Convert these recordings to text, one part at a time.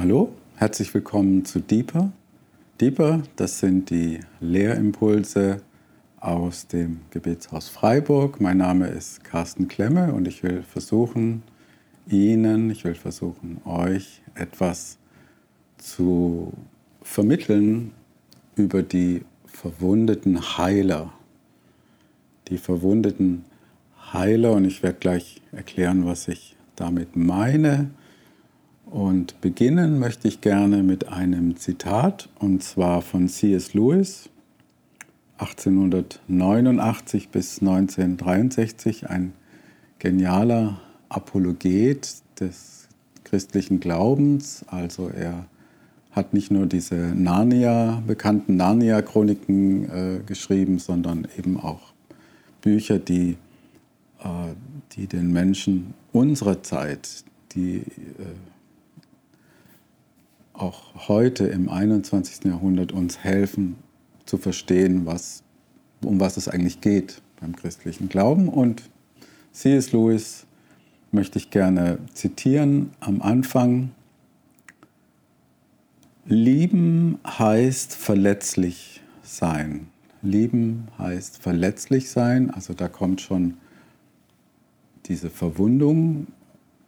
Hallo, herzlich willkommen zu Deeper. Deeper, das sind die Lehrimpulse aus dem Gebetshaus Freiburg. Mein Name ist Carsten Klemme und ich will versuchen, Ihnen, ich will versuchen, euch etwas zu vermitteln über die verwundeten Heiler. Die verwundeten Heiler und ich werde gleich erklären, was ich damit meine. Und beginnen möchte ich gerne mit einem Zitat, und zwar von C.S. Lewis, 1889 bis 1963, ein genialer Apologet des christlichen Glaubens. Also er hat nicht nur diese Narnia, bekannten Narnia-Chroniken äh, geschrieben, sondern eben auch Bücher, die, äh, die den Menschen unserer Zeit, die äh, auch heute im 21. Jahrhundert uns helfen zu verstehen, was, um was es eigentlich geht beim christlichen Glauben. Und C.S. Lewis möchte ich gerne zitieren am Anfang. Lieben heißt verletzlich sein. Lieben heißt verletzlich sein, also da kommt schon diese Verwundung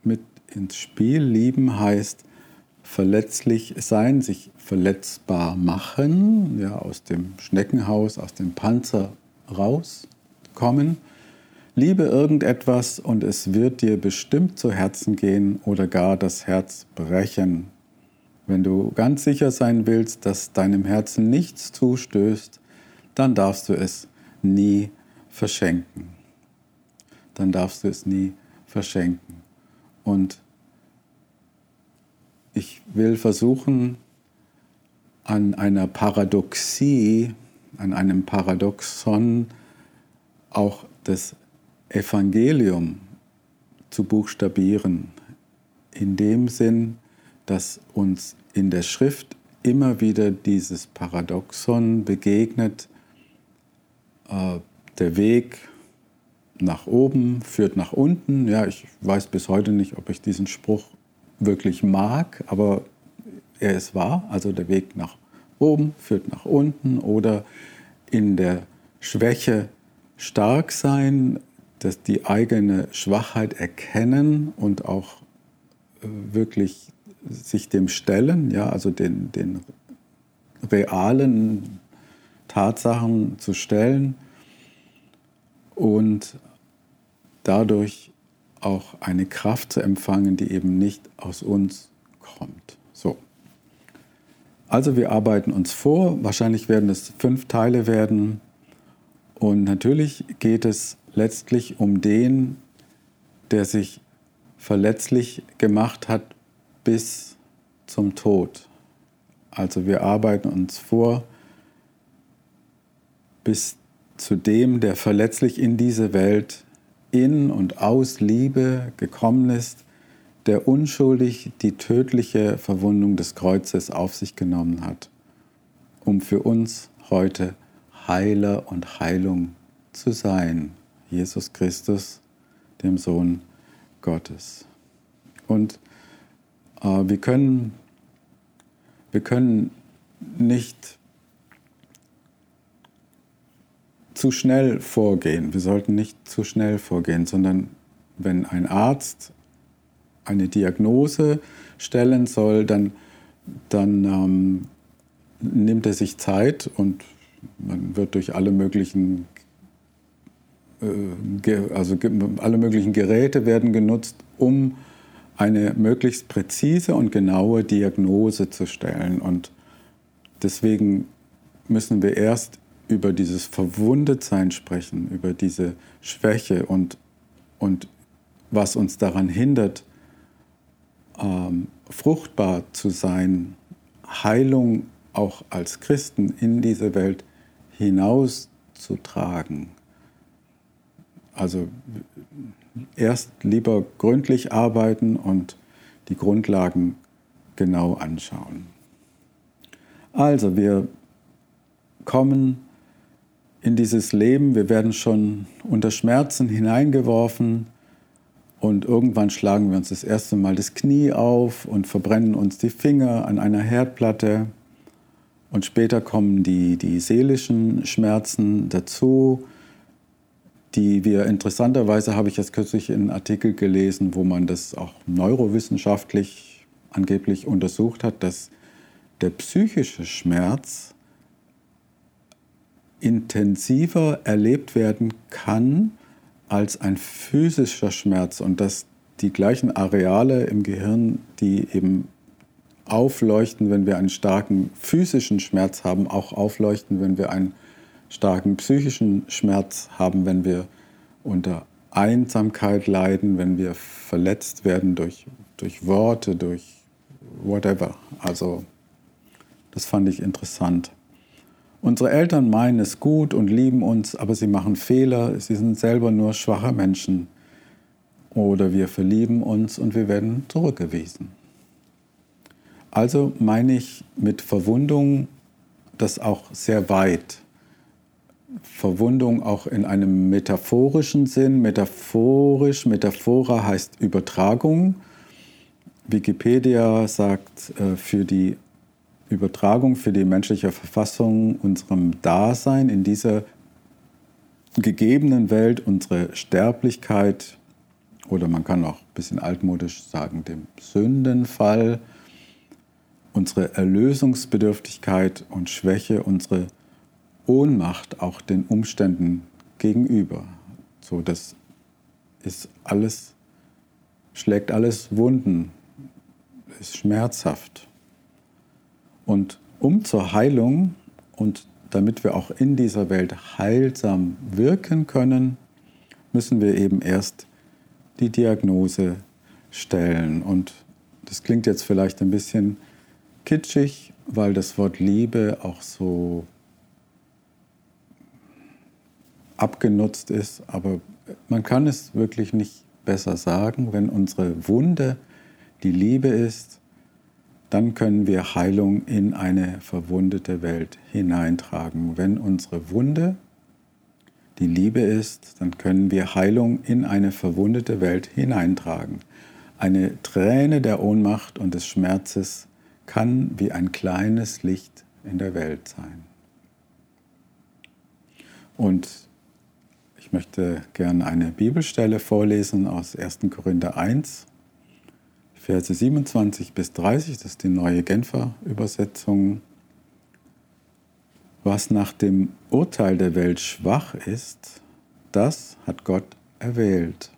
mit ins Spiel. Lieben heißt verletzlich sein, sich verletzbar machen, ja, aus dem Schneckenhaus, aus dem Panzer rauskommen. Liebe irgendetwas und es wird dir bestimmt zu Herzen gehen oder gar das Herz brechen. Wenn du ganz sicher sein willst, dass deinem Herzen nichts zustößt, dann darfst du es nie verschenken. Dann darfst du es nie verschenken. Und ich will versuchen, an einer Paradoxie, an einem Paradoxon auch das Evangelium zu buchstabieren, in dem Sinn, dass uns in der Schrift immer wieder dieses Paradoxon begegnet, äh, der Weg nach oben führt nach unten. Ja, ich weiß bis heute nicht, ob ich diesen Spruch wirklich mag, aber er ist wahr. Also der Weg nach oben führt nach unten oder in der Schwäche stark sein, dass die eigene Schwachheit erkennen und auch äh, wirklich sich dem stellen, ja, also den, den realen Tatsachen zu stellen und dadurch auch eine Kraft zu empfangen, die eben nicht aus uns kommt. So. Also wir arbeiten uns vor, wahrscheinlich werden es fünf Teile werden und natürlich geht es letztlich um den, der sich verletzlich gemacht hat bis zum Tod. Also wir arbeiten uns vor bis zu dem, der verletzlich in diese Welt in und aus Liebe gekommen ist, der unschuldig die tödliche Verwundung des Kreuzes auf sich genommen hat, um für uns heute Heiler und Heilung zu sein. Jesus Christus, dem Sohn Gottes. Und äh, wir, können, wir können nicht zu schnell vorgehen. Wir sollten nicht zu schnell vorgehen, sondern wenn ein Arzt eine Diagnose stellen soll, dann, dann ähm, nimmt er sich Zeit und man wird durch alle möglichen äh, also alle möglichen Geräte werden genutzt, um eine möglichst präzise und genaue Diagnose zu stellen. Und deswegen müssen wir erst über dieses Verwundetsein sprechen, über diese Schwäche und, und was uns daran hindert, ähm, fruchtbar zu sein, Heilung auch als Christen in diese Welt hinauszutragen. Also erst lieber gründlich arbeiten und die Grundlagen genau anschauen. Also wir kommen in dieses Leben. Wir werden schon unter Schmerzen hineingeworfen Und irgendwann schlagen wir uns das erste Mal das Knie auf und verbrennen uns die Finger an einer Herdplatte. Und später kommen die, die seelischen Schmerzen dazu, die wir interessanterweise, habe ich jetzt kürzlich in einem Artikel gelesen, wo man das auch neurowissenschaftlich angeblich untersucht hat, dass der psychische Schmerz intensiver erlebt werden kann als ein physischer Schmerz und dass die gleichen Areale im Gehirn, die eben aufleuchten, wenn wir einen starken physischen Schmerz haben, auch aufleuchten, wenn wir einen starken psychischen Schmerz haben, wenn wir unter Einsamkeit leiden, wenn wir verletzt werden durch, durch Worte, durch whatever. Also das fand ich interessant. Unsere Eltern meinen es gut und lieben uns, aber sie machen Fehler. Sie sind selber nur schwache Menschen. Oder wir verlieben uns und wir werden zurückgewiesen. Also meine ich mit Verwundung das auch sehr weit. Verwundung auch in einem metaphorischen Sinn. Metaphorisch, Metaphora heißt Übertragung. Wikipedia sagt äh, für die Übertragung, für die menschliche Verfassung, unserem Dasein in dieser gegebenen Welt, unsere Sterblichkeit oder man kann auch ein bisschen altmodisch sagen, dem Sündenfall, unsere Erlösungsbedürftigkeit und Schwäche, unsere Ohnmacht auch den Umständen gegenüber. So, das ist alles, schlägt alles Wunden, ist schmerzhaft. Und um zur Heilung und damit wir auch in dieser Welt heilsam wirken können, müssen wir eben erst die Diagnose stellen. Und das klingt jetzt vielleicht ein bisschen kitschig, weil das Wort Liebe auch so abgenutzt ist, aber man kann es wirklich nicht besser sagen. Wenn unsere Wunde die Liebe ist, dann können wir Heilung in eine verwundete Welt hineintragen. Wenn unsere Wunde die Liebe ist, dann können wir Heilung in eine verwundete Welt hineintragen. Eine Träne der Ohnmacht und des Schmerzes kann wie ein kleines Licht in der Welt sein. Und ich möchte gerne eine Bibelstelle vorlesen aus 1. Korinther 1, Verse 27 bis 30, das ist die neue Genfer Übersetzung. Was nach dem Urteil der Welt schwach ist, das hat Gott erwählt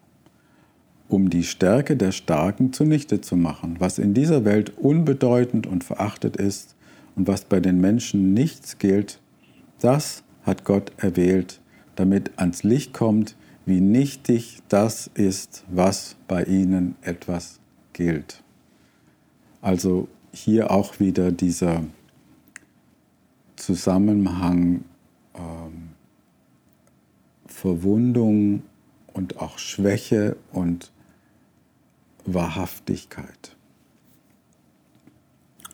um die Stärke der Starken zunichte zu machen, was in dieser Welt unbedeutend und verachtet ist und was bei den Menschen nichts gilt, das hat Gott erwählt, damit ans Licht kommt, wie nichtig das ist, was bei ihnen etwas gilt. Also hier auch wieder dieser Zusammenhang ähm, Verwundung und auch Schwäche und Wahrhaftigkeit.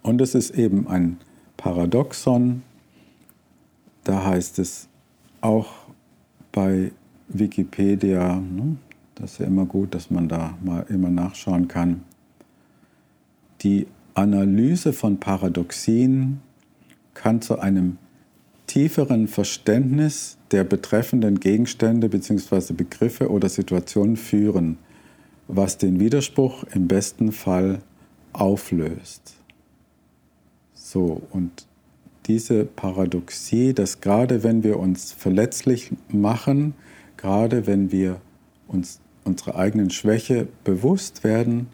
Und es ist eben ein Paradoxon. Da heißt es auch bei Wikipedia, ne, das ist ja immer gut, dass man da mal immer nachschauen kann, die Analyse von Paradoxien kann zu einem tieferen Verständnis der betreffenden Gegenstände bzw. Begriffe oder Situationen führen was den Widerspruch im besten Fall auflöst. So, und diese Paradoxie, dass gerade wenn wir uns verletzlich machen, gerade wenn wir uns unserer eigenen Schwäche bewusst werden,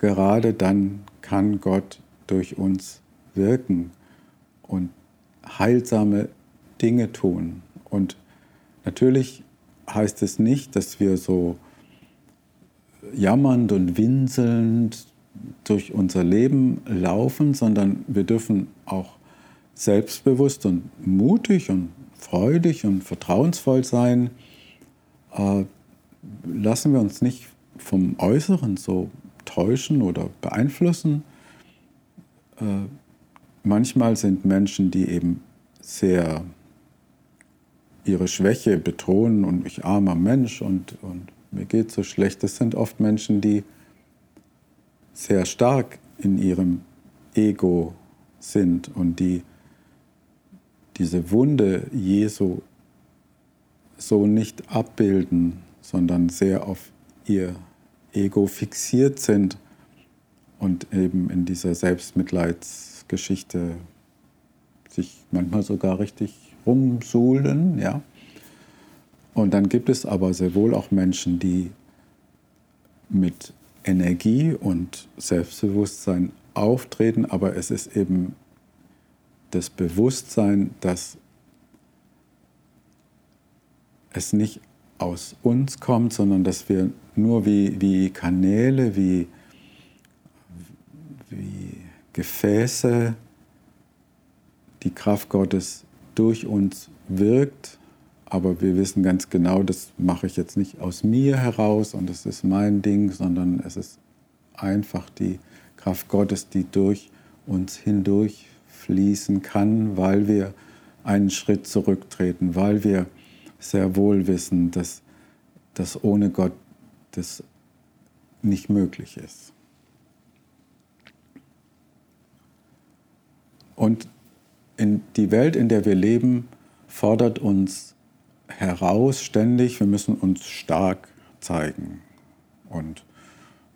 gerade dann kann Gott durch uns wirken und heilsame Dinge tun. Und natürlich heißt es nicht, dass wir so jammernd und winselnd durch unser Leben laufen, sondern wir dürfen auch selbstbewusst und mutig und freudig und vertrauensvoll sein. Äh, lassen wir uns nicht vom Äußeren so täuschen oder beeinflussen. Äh, manchmal sind Menschen, die eben sehr ihre Schwäche betonen und ich armer Mensch und, und mir geht so schlecht. Das sind oft Menschen, die sehr stark in ihrem Ego sind und die diese Wunde Jesu so nicht abbilden, sondern sehr auf ihr Ego fixiert sind und eben in dieser Selbstmitleidsgeschichte sich manchmal sogar richtig rumsuhlen, ja. Und dann gibt es aber sehr wohl auch Menschen, die mit Energie und Selbstbewusstsein auftreten, aber es ist eben das Bewusstsein, dass es nicht aus uns kommt, sondern dass wir nur wie, wie Kanäle, wie, wie Gefäße die Kraft Gottes durch uns wirkt. Aber wir wissen ganz genau, das mache ich jetzt nicht aus mir heraus und das ist mein Ding, sondern es ist einfach die Kraft Gottes, die durch uns hindurch fließen kann, weil wir einen Schritt zurücktreten, weil wir sehr wohl wissen, dass das ohne Gott das nicht möglich ist. Und in die Welt, in der wir leben, fordert uns heraus ständig, wir müssen uns stark zeigen. Und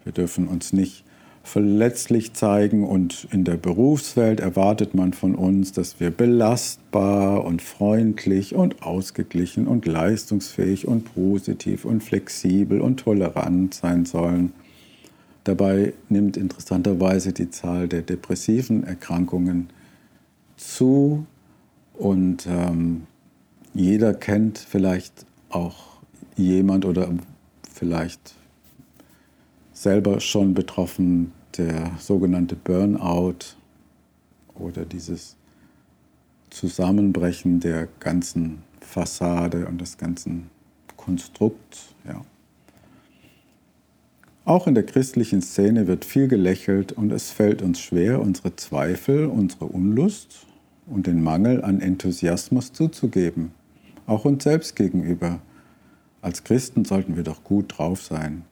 wir dürfen uns nicht verletzlich zeigen und in der Berufswelt erwartet man von uns, dass wir belastbar und freundlich und ausgeglichen und leistungsfähig und positiv und flexibel und tolerant sein sollen. Dabei nimmt interessanterweise die Zahl der depressiven Erkrankungen zu und ähm, jeder kennt vielleicht auch jemand oder vielleicht selber schon betroffen, der sogenannte Burnout oder dieses Zusammenbrechen der ganzen Fassade und des ganzen Konstrukts. Ja. Auch in der christlichen Szene wird viel gelächelt und es fällt uns schwer, unsere Zweifel, unsere Unlust und den Mangel an Enthusiasmus zuzugeben, auch uns selbst gegenüber. Als Christen sollten wir doch gut drauf sein.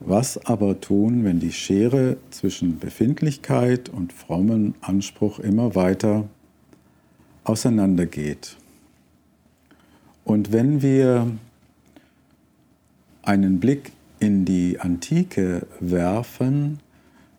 Was aber tun, wenn die Schere zwischen Befindlichkeit und frommen Anspruch immer weiter auseinandergeht? Und wenn wir einen Blick in die Antike werfen,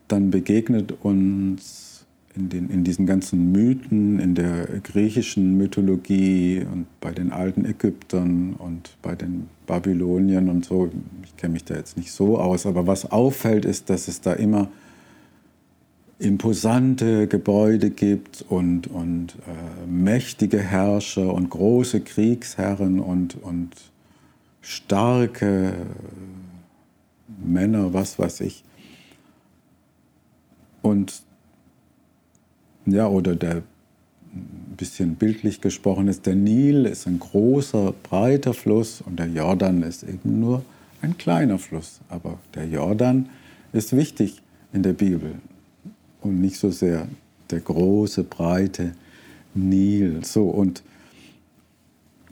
dann begegnet uns in, den, in diesen ganzen Mythen, in der griechischen Mythologie und bei den alten Ägyptern und bei den Babyloniern und so, ich kenne mich da jetzt nicht so aus, aber was auffällt, ist, dass es da immer imposante Gebäude gibt und, und äh, mächtige Herrscher und große Kriegsherren und, und starke Männer, was weiß ich. Und ja, oder der ein bisschen bildlich gesprochen ist, der Nil ist ein großer, breiter Fluss und der Jordan ist eben nur ein kleiner Fluss. Aber der Jordan ist wichtig in der Bibel und nicht so sehr der große, breite Nil. So, und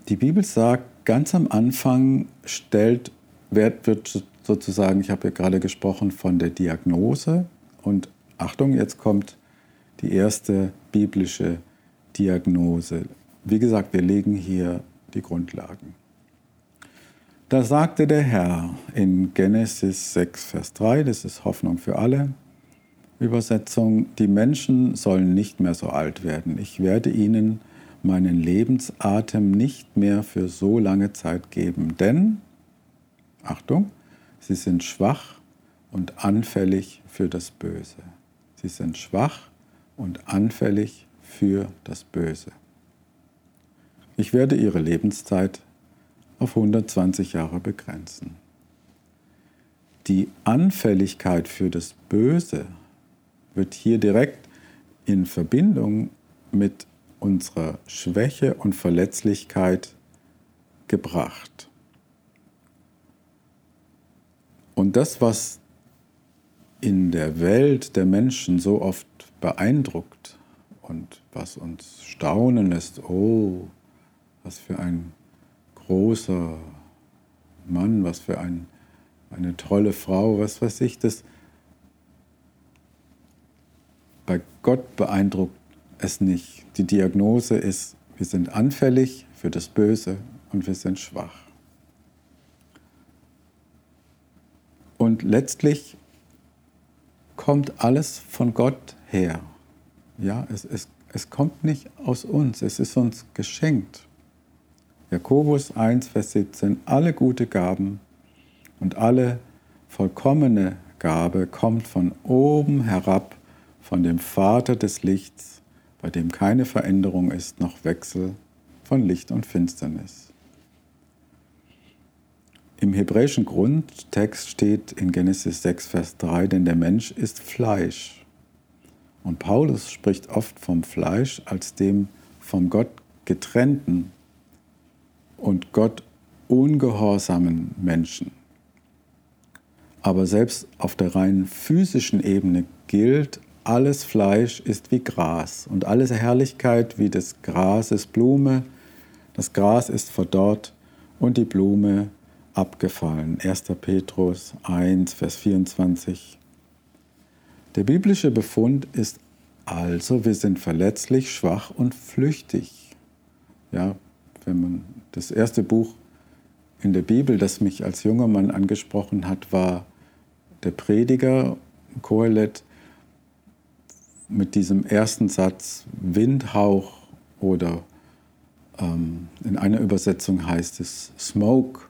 die Bibel sagt, ganz am Anfang stellt, wird, wird sozusagen, ich habe ja gerade gesprochen von der Diagnose und Achtung, jetzt kommt die erste biblische Diagnose. Wie gesagt, wir legen hier die Grundlagen. Da sagte der Herr in Genesis 6, Vers 3, das ist Hoffnung für alle, Übersetzung, die Menschen sollen nicht mehr so alt werden. Ich werde ihnen meinen Lebensatem nicht mehr für so lange Zeit geben, denn, Achtung, sie sind schwach und anfällig für das Böse. Sie sind schwach und anfällig für das Böse. Ich werde ihre Lebenszeit auf 120 Jahre begrenzen. Die Anfälligkeit für das Böse wird hier direkt in Verbindung mit unserer Schwäche und Verletzlichkeit gebracht. Und das, was in der Welt der Menschen so oft beeindruckt und was uns staunen lässt, oh, was für ein großer Mann, was für ein, eine tolle Frau, was weiß ich. Das bei Gott beeindruckt es nicht. Die Diagnose ist, wir sind anfällig für das Böse und wir sind schwach. Und letztlich kommt alles von Gott her. Ja, es, es, es kommt nicht aus uns, es ist uns geschenkt. Jakobus 1, Vers 17, alle gute Gaben und alle vollkommene Gabe kommt von oben herab, von dem Vater des Lichts, bei dem keine Veränderung ist, noch Wechsel von Licht und Finsternis. Im hebräischen Grundtext steht in Genesis 6, Vers 3, denn der Mensch ist Fleisch. Und Paulus spricht oft vom Fleisch als dem vom Gott getrennten und Gott ungehorsamen Menschen. Aber selbst auf der rein physischen Ebene gilt, alles Fleisch ist wie Gras und alles Herrlichkeit wie des Grases Blume. Das Gras ist verdorrt und die Blume abgefallen. 1. Petrus 1, Vers 24. Der biblische Befund ist also, wir sind verletzlich, schwach und flüchtig. Ja, wenn man das erste Buch in der Bibel, das mich als junger Mann angesprochen hat, war der Prediger Kohelet mit diesem ersten Satz Windhauch oder ähm, in einer Übersetzung heißt es Smoke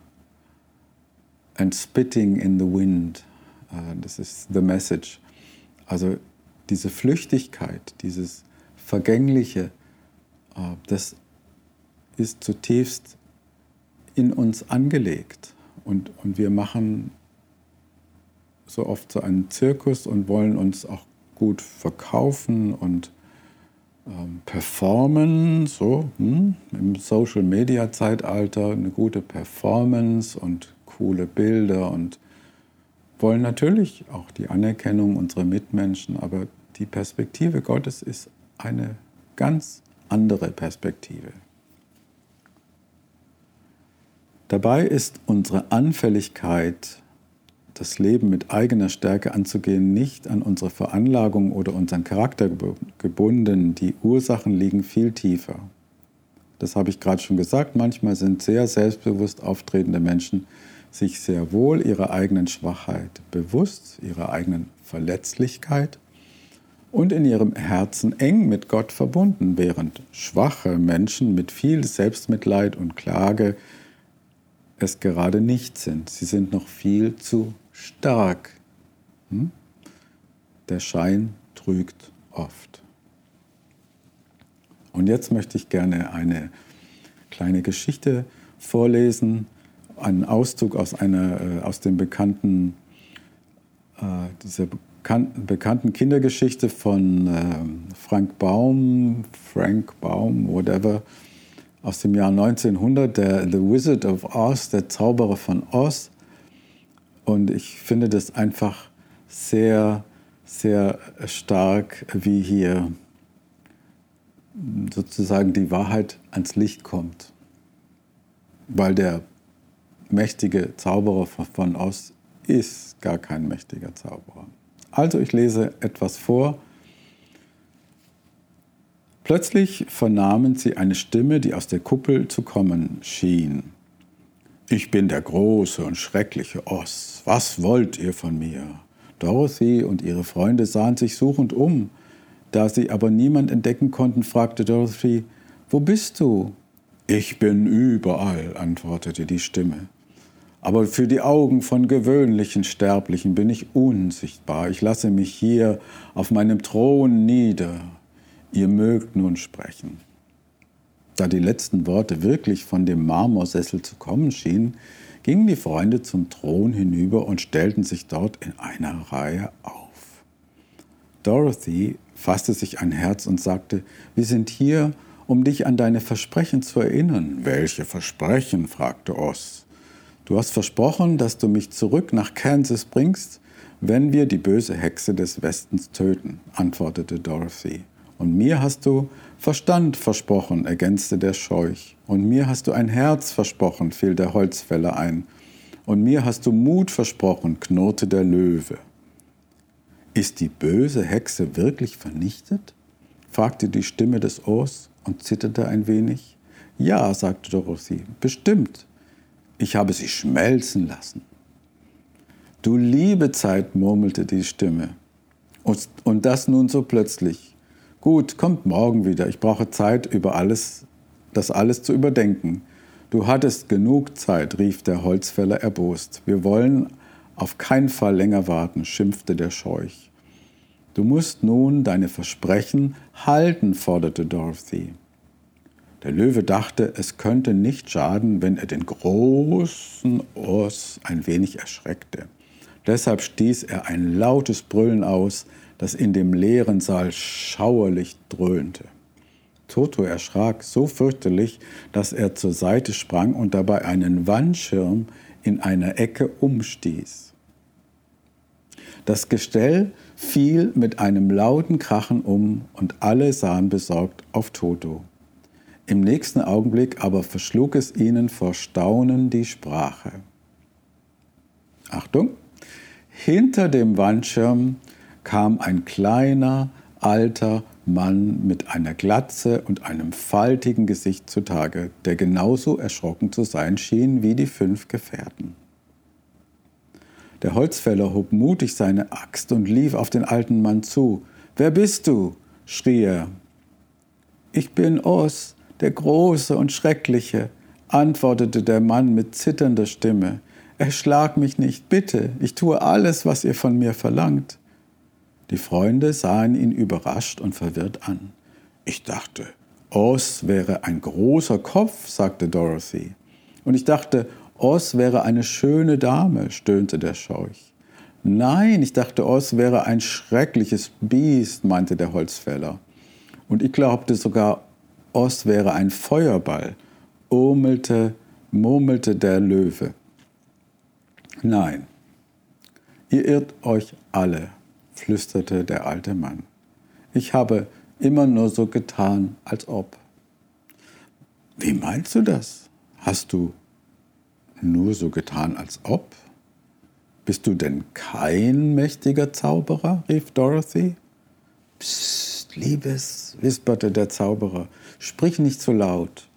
and spitting in the wind. Uh, das ist the message. Also diese Flüchtigkeit, dieses Vergängliche, uh, das ist zutiefst in uns angelegt. Und, und wir machen so oft so einen Zirkus und wollen uns auch gut verkaufen und ähm, performen, so hm, im Social-Media-Zeitalter eine gute Performance und coole Bilder und wollen natürlich auch die Anerkennung unserer Mitmenschen, aber die Perspektive Gottes ist eine ganz andere Perspektive. Dabei ist unsere Anfälligkeit, das Leben mit eigener Stärke anzugehen, nicht an unsere Veranlagung oder unseren Charakter gebunden. Die Ursachen liegen viel tiefer. Das habe ich gerade schon gesagt. Manchmal sind sehr selbstbewusst auftretende Menschen sich sehr wohl ihrer eigenen Schwachheit bewusst, ihrer eigenen Verletzlichkeit und in ihrem Herzen eng mit Gott verbunden, während schwache Menschen mit viel Selbstmitleid und Klage es gerade nicht sind. Sie sind noch viel zu stark. Hm? Der Schein trügt oft. Und jetzt möchte ich gerne eine kleine Geschichte vorlesen einen Auszug aus, einer, äh, aus dem bekannten, äh, dieser bekannten, bekannten Kindergeschichte von äh, Frank Baum, Frank Baum, whatever, aus dem Jahr 1900, der The Wizard of Oz, der Zauberer von Oz. Und ich finde das einfach sehr, sehr stark, wie hier sozusagen die Wahrheit ans Licht kommt. Weil der mächtige Zauberer von Oz ist gar kein mächtiger Zauberer. Also ich lese etwas vor. Plötzlich vernahmen sie eine Stimme, die aus der Kuppel zu kommen schien. Ich bin der große und schreckliche Oz. Was wollt ihr von mir? Dorothy und ihre Freunde sahen sich suchend um. Da sie aber niemand entdecken konnten, fragte Dorothy, Wo bist du? Ich bin überall, antwortete die Stimme. Aber für die Augen von gewöhnlichen Sterblichen bin ich unsichtbar. Ich lasse mich hier auf meinem Thron nieder. Ihr mögt nun sprechen. Da die letzten Worte wirklich von dem Marmorsessel zu kommen schienen, gingen die Freunde zum Thron hinüber und stellten sich dort in einer Reihe auf. Dorothy fasste sich ein Herz und sagte, wir sind hier, um dich an deine Versprechen zu erinnern. Welche Versprechen? fragte Oz. Du hast versprochen, dass du mich zurück nach Kansas bringst, wenn wir die böse Hexe des Westens töten, antwortete Dorothy. Und mir hast du Verstand versprochen, ergänzte der Scheuch. Und mir hast du ein Herz versprochen, fiel der Holzfäller ein. und mir hast du Mut versprochen, knurrte der Löwe. Ist die böse Hexe wirklich vernichtet? fragte die Stimme des Ohrs und zitterte ein wenig. Ja, sagte Dorothy, bestimmt. Ich habe sie schmelzen lassen. Du liebe Zeit, murmelte die Stimme. Und, und das nun so plötzlich. Gut, kommt morgen wieder. Ich brauche Zeit, über alles, das alles zu überdenken. Du hattest genug Zeit, rief der Holzfäller erbost. Wir wollen auf keinen Fall länger warten, schimpfte der Scheuch. Du musst nun deine Versprechen halten, forderte Dorothy. Der Löwe dachte, es könnte nicht schaden, wenn er den großen Oss ein wenig erschreckte. Deshalb stieß er ein lautes Brüllen aus, das in dem leeren Saal schauerlich dröhnte. Toto erschrak so fürchterlich, dass er zur Seite sprang und dabei einen Wandschirm in einer Ecke umstieß. Das Gestell fiel mit einem lauten Krachen um und alle sahen besorgt auf Toto. Im nächsten Augenblick aber verschlug es ihnen vor Staunen die Sprache. Achtung! Hinter dem Wandschirm kam ein kleiner, alter Mann mit einer Glatze und einem faltigen Gesicht zutage, der genauso erschrocken zu sein schien wie die fünf Gefährten. Der Holzfäller hob mutig seine Axt und lief auf den alten Mann zu. Wer bist du? schrie er. Ich bin Os, der Große und Schreckliche, antwortete der Mann mit zitternder Stimme. Erschlag mich nicht, bitte, ich tue alles, was ihr von mir verlangt. Die Freunde sahen ihn überrascht und verwirrt an. Ich dachte, Oz wäre ein großer Kopf, sagte Dorothy. Und ich dachte, Oz wäre eine schöne Dame, stöhnte der Scheuch. Nein, ich dachte, Oz wäre ein schreckliches Biest, meinte der Holzfäller. Und ich glaubte sogar, Oz wäre ein Feuerball, urmelte, murmelte der Löwe. Nein, ihr irrt euch alle, flüsterte der alte Mann. Ich habe immer nur so getan, als ob. Wie meinst du das? Hast du nur so getan, als ob? Bist du denn kein mächtiger Zauberer? rief Dorothy. Psst, Liebes, wisperte der Zauberer, sprich nicht so laut.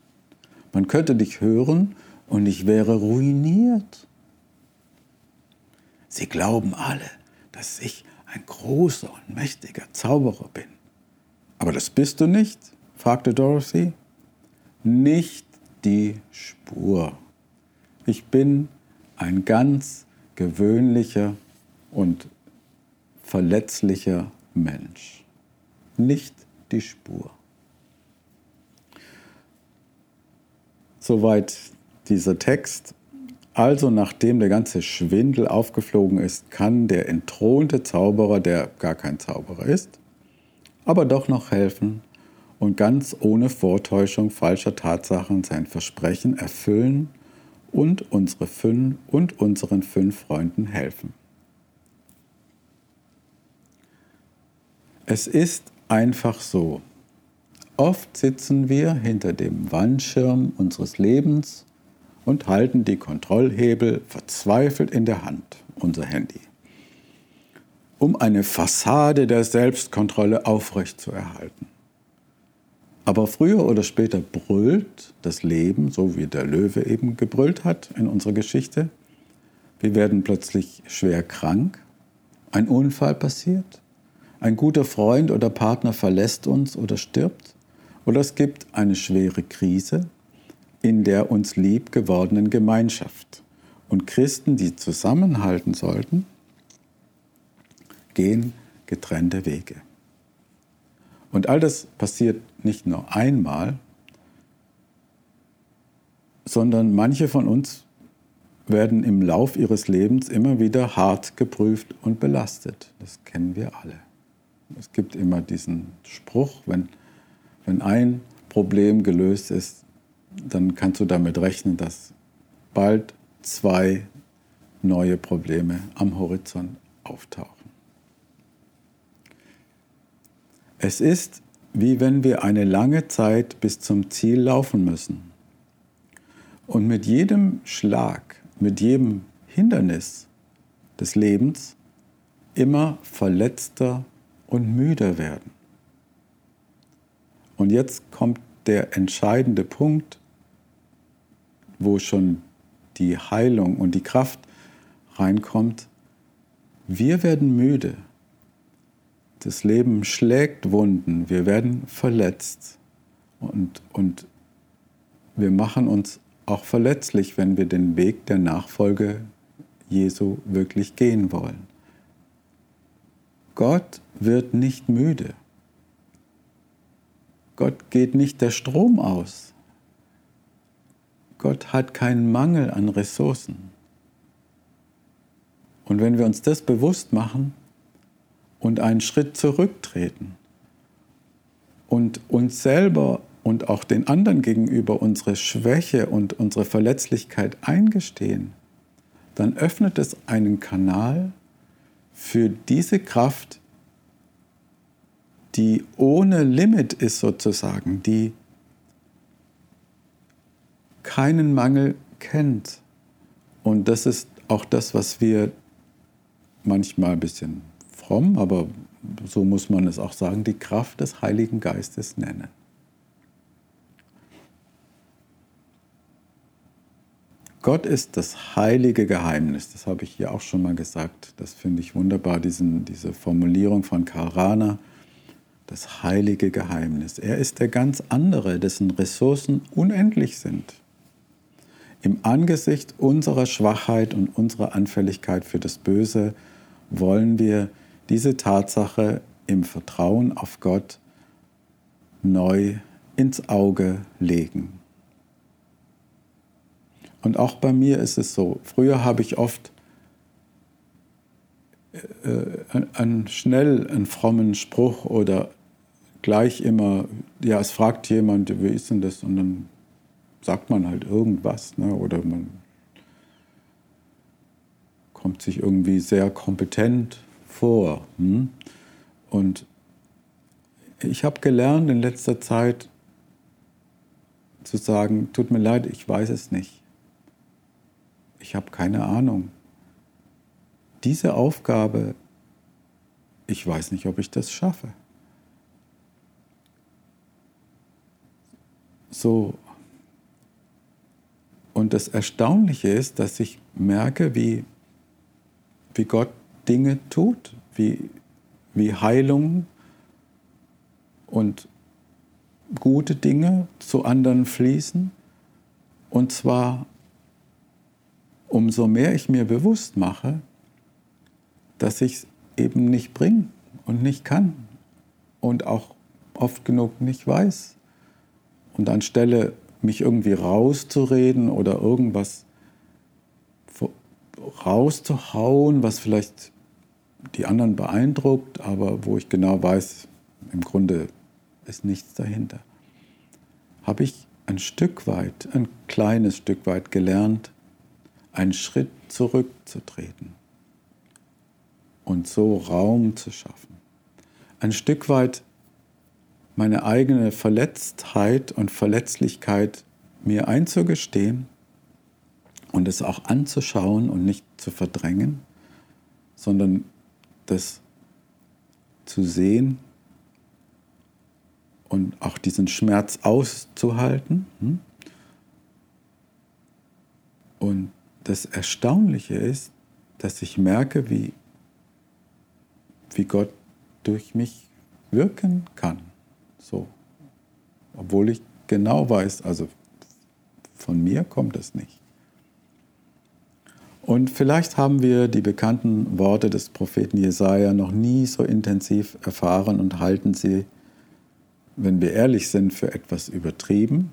Man könnte dich hören und ich wäre ruiniert. Sie glauben alle, dass ich ein großer und mächtiger Zauberer bin. Aber das bist du nicht? fragte Dorothy. Nicht die Spur. Ich bin ein ganz gewöhnlicher und verletzlicher Mensch. Nicht die Spur. Soweit dieser Text. Also nachdem der ganze Schwindel aufgeflogen ist, kann der entthronte Zauberer, der gar kein Zauberer ist, aber doch noch helfen und ganz ohne Vortäuschung falscher Tatsachen sein Versprechen erfüllen und unsere fünf und unseren fünf Freunden helfen. Es ist einfach so. Oft sitzen wir hinter dem Wandschirm unseres Lebens und halten die Kontrollhebel verzweifelt in der Hand, unser Handy, um eine Fassade der Selbstkontrolle aufrechtzuerhalten. Aber früher oder später brüllt das Leben, so wie der Löwe eben gebrüllt hat in unserer Geschichte. Wir werden plötzlich schwer krank, ein Unfall passiert, ein guter Freund oder Partner verlässt uns oder stirbt, oder es gibt eine schwere Krise, in der uns lieb gewordenen Gemeinschaft. Und Christen, die zusammenhalten sollten, gehen getrennte Wege. Und all das passiert nicht nur einmal, sondern manche von uns werden im Lauf ihres Lebens immer wieder hart geprüft und belastet. Das kennen wir alle. Es gibt immer diesen Spruch, wenn, wenn ein Problem gelöst ist, dann kannst du damit rechnen, dass bald zwei neue Probleme am Horizont auftauchen. Es ist wie wenn wir eine lange Zeit bis zum Ziel laufen müssen. Und mit jedem Schlag, mit jedem Hindernis des Lebens immer verletzter und müder werden. Und jetzt kommt der entscheidende Punkt, wo schon die Heilung und die Kraft reinkommt. Wir werden müde. Das Leben schlägt Wunden. Wir werden verletzt. Und, und wir machen uns auch verletzlich, wenn wir den Weg der Nachfolge Jesu wirklich gehen wollen. Gott wird nicht müde. Gott geht nicht der Strom aus. Gott hat keinen Mangel an Ressourcen. Und wenn wir uns das bewusst machen und einen Schritt zurücktreten und uns selber und auch den anderen gegenüber unsere Schwäche und unsere Verletzlichkeit eingestehen, dann öffnet es einen Kanal für diese Kraft, die ohne Limit ist sozusagen, die keinen Mangel kennt. Und das ist auch das, was wir manchmal ein bisschen fromm, aber so muss man es auch sagen, die Kraft des Heiligen Geistes nennen. Gott ist das heilige Geheimnis. Das habe ich hier auch schon mal gesagt. Das finde ich wunderbar, diesen, diese Formulierung von Karl Rahner. Das heilige Geheimnis. Er ist der ganz andere, dessen Ressourcen unendlich sind. Im Angesicht unserer Schwachheit und unserer Anfälligkeit für das Böse wollen wir diese Tatsache im Vertrauen auf Gott neu ins Auge legen. Und auch bei mir ist es so. Früher habe ich oft äh, einen, schnell einen frommen Spruch oder gleich immer, ja, es fragt jemand, wie ist denn das? Und dann sagt man halt irgendwas. Ne? Oder man kommt sich irgendwie sehr kompetent vor. Hm? Und ich habe gelernt in letzter Zeit zu sagen, tut mir leid, ich weiß es nicht ich habe keine Ahnung. Diese Aufgabe, ich weiß nicht, ob ich das schaffe. So. Und das Erstaunliche ist, dass ich merke, wie, wie Gott Dinge tut, wie, wie Heilung und gute Dinge zu anderen fließen. Und zwar umso mehr ich mir bewusst mache, dass ich es eben nicht bringe und nicht kann und auch oft genug nicht weiß. Und anstelle mich irgendwie rauszureden oder irgendwas rauszuhauen, was vielleicht die anderen beeindruckt, aber wo ich genau weiß, im Grunde ist nichts dahinter, habe ich ein Stück weit, ein kleines Stück weit gelernt, einen Schritt zurückzutreten und so Raum zu schaffen. Ein Stück weit meine eigene Verletztheit und Verletzlichkeit mir einzugestehen und es auch anzuschauen und nicht zu verdrängen, sondern das zu sehen und auch diesen Schmerz auszuhalten. Hm? Und das Erstaunliche ist, dass ich merke, wie, wie Gott durch mich wirken kann. So. Obwohl ich genau weiß, also von mir kommt es nicht. Und vielleicht haben wir die bekannten Worte des Propheten Jesaja noch nie so intensiv erfahren und halten sie, wenn wir ehrlich sind, für etwas übertrieben.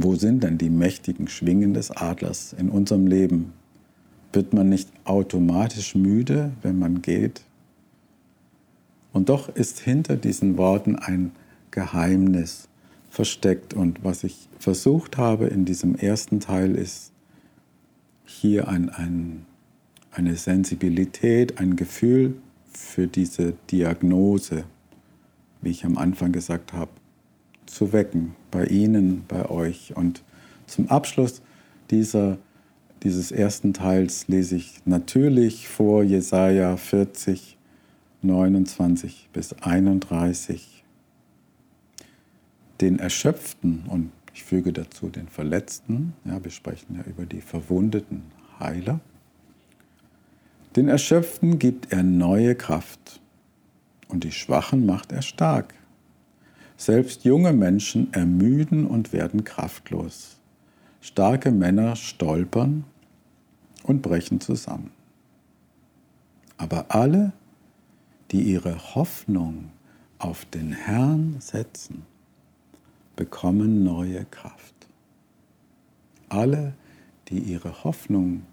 Wo sind denn die mächtigen Schwingen des Adlers in unserem Leben? Wird man nicht automatisch müde, wenn man geht? Und doch ist hinter diesen Worten ein Geheimnis versteckt. Und was ich versucht habe in diesem ersten Teil ist hier ein, ein, eine Sensibilität, ein Gefühl für diese Diagnose, wie ich am Anfang gesagt habe, zu wecken, bei Ihnen, bei euch. Und zum Abschluss dieser dieses ersten Teils lese ich natürlich vor Jesaja 40, 29 bis 31. Den Erschöpften und ich füge dazu den Verletzten, ja, wir sprechen ja über die verwundeten Heiler. Den Erschöpften gibt er neue Kraft und die Schwachen macht er stark. Selbst junge Menschen ermüden und werden kraftlos. Starke Männer stolpern und brechen zusammen. Aber alle, die ihre Hoffnung auf den Herrn setzen, bekommen neue Kraft. Alle, die ihre Hoffnung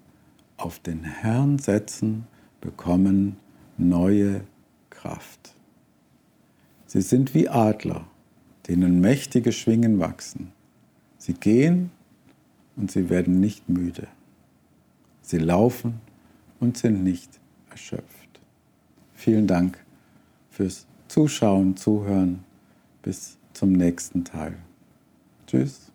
auf den Herrn setzen, bekommen neue Kraft. Sie sind wie Adler, denen mächtige Schwingen wachsen. Sie gehen und sie werden nicht müde. Sie laufen und sind nicht erschöpft. Vielen Dank fürs Zuschauen, Zuhören. Bis zum nächsten Teil. Tschüss.